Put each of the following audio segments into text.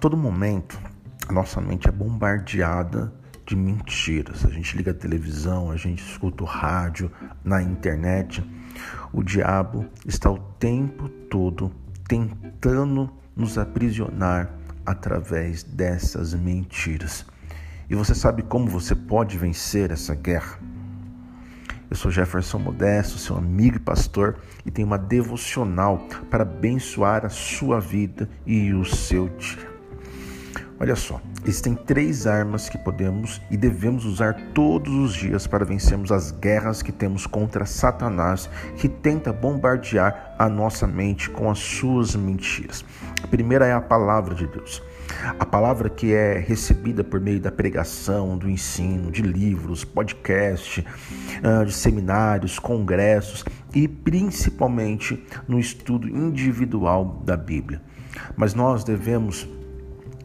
todo momento, a nossa mente é bombardeada de mentiras. A gente liga a televisão, a gente escuta o rádio, na internet. O diabo está o tempo todo tentando nos aprisionar através dessas mentiras. E você sabe como você pode vencer essa guerra? Eu sou Jefferson Modesto, seu amigo e pastor, e tenho uma devocional para abençoar a sua vida e o seu dia. Olha só, existem três armas que podemos e devemos usar todos os dias para vencermos as guerras que temos contra Satanás, que tenta bombardear a nossa mente com as suas mentiras. A primeira é a palavra de Deus. A palavra que é recebida por meio da pregação, do ensino, de livros, podcast, ah, de seminários, congressos e principalmente no estudo individual da Bíblia. Mas nós devemos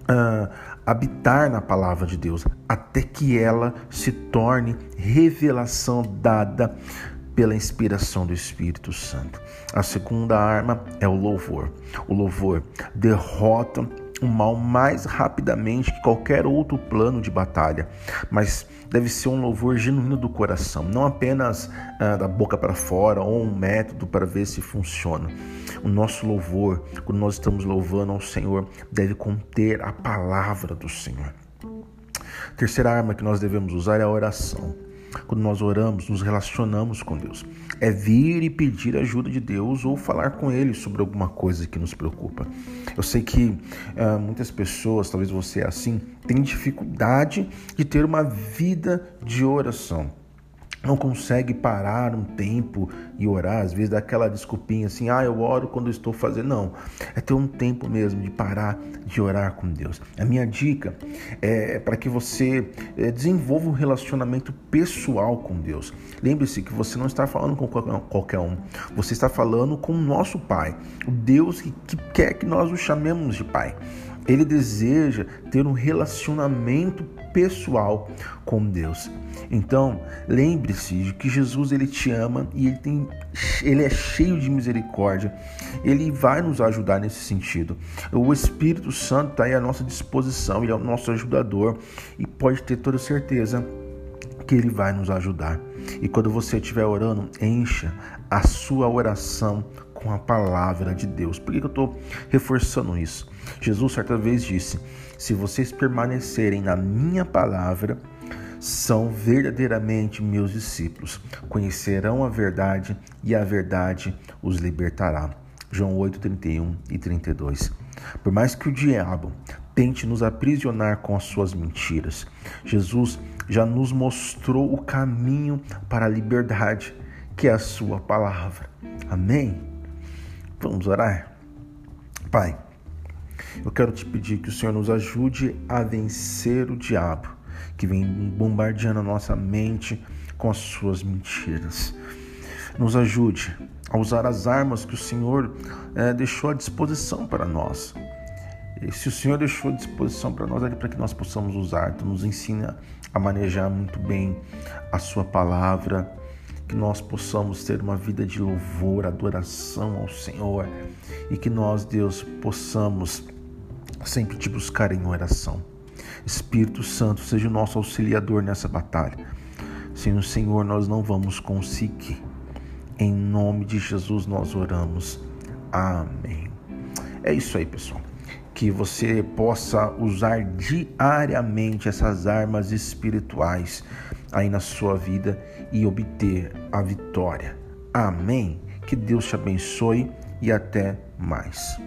uh, habitar na palavra de Deus até que ela se torne revelação dada pela inspiração do Espírito Santo. A segunda arma é o louvor. O louvor derrota o mal mais rapidamente que qualquer outro plano de batalha, mas deve ser um louvor genuíno do coração, não apenas ah, da boca para fora ou um método para ver se funciona. O nosso louvor, quando nós estamos louvando ao Senhor, deve conter a palavra do Senhor. Terceira arma que nós devemos usar é a oração. Quando nós oramos, nos relacionamos com Deus. É vir e pedir ajuda de Deus ou falar com Ele sobre alguma coisa que nos preocupa. Eu sei que uh, muitas pessoas, talvez você é assim, têm dificuldade de ter uma vida de oração não consegue parar um tempo e orar, às vezes dá aquela desculpinha assim, ah, eu oro quando estou fazendo. Não, é ter um tempo mesmo de parar de orar com Deus. A minha dica é para que você é, desenvolva um relacionamento pessoal com Deus. Lembre-se que você não está falando com qualquer um, você está falando com o nosso Pai, o Deus que, que quer que nós o chamemos de Pai. Ele deseja ter um relacionamento pessoal com Deus. Então, lembre-se de que Jesus ele te ama e ele, tem, ele é cheio de misericórdia. Ele vai nos ajudar nesse sentido. O Espírito Santo está aí à nossa disposição, ele é o nosso ajudador e pode ter toda certeza que ele vai nos ajudar. E quando você estiver orando, encha a sua oração com a palavra de Deus. Por que eu estou reforçando isso? Jesus certa vez disse: Se vocês permanecerem na minha palavra, são verdadeiramente meus discípulos, conhecerão a verdade e a verdade os libertará. João 8, 31 e 32. Por mais que o diabo tente nos aprisionar com as suas mentiras, Jesus já nos mostrou o caminho para a liberdade, que é a sua palavra. Amém? Vamos orar? Pai, eu quero te pedir que o Senhor nos ajude a vencer o diabo que vem bombardeando a nossa mente com as suas mentiras. Nos ajude a usar as armas que o Senhor é, deixou à disposição para nós. E se o Senhor deixou à disposição para nós, é para que nós possamos usar. Tu nos ensina a manejar muito bem a Sua palavra que nós possamos ter uma vida de louvor, adoração ao Senhor e que nós, Deus, possamos sempre te buscar em oração. Espírito Santo, seja o nosso auxiliador nessa batalha. Sem o Senhor, nós não vamos conseguir. Em nome de Jesus nós oramos. Amém. É isso aí, pessoal. Que você possa usar diariamente essas armas espirituais aí na sua vida e obter a vitória. Amém. Que Deus te abençoe e até mais.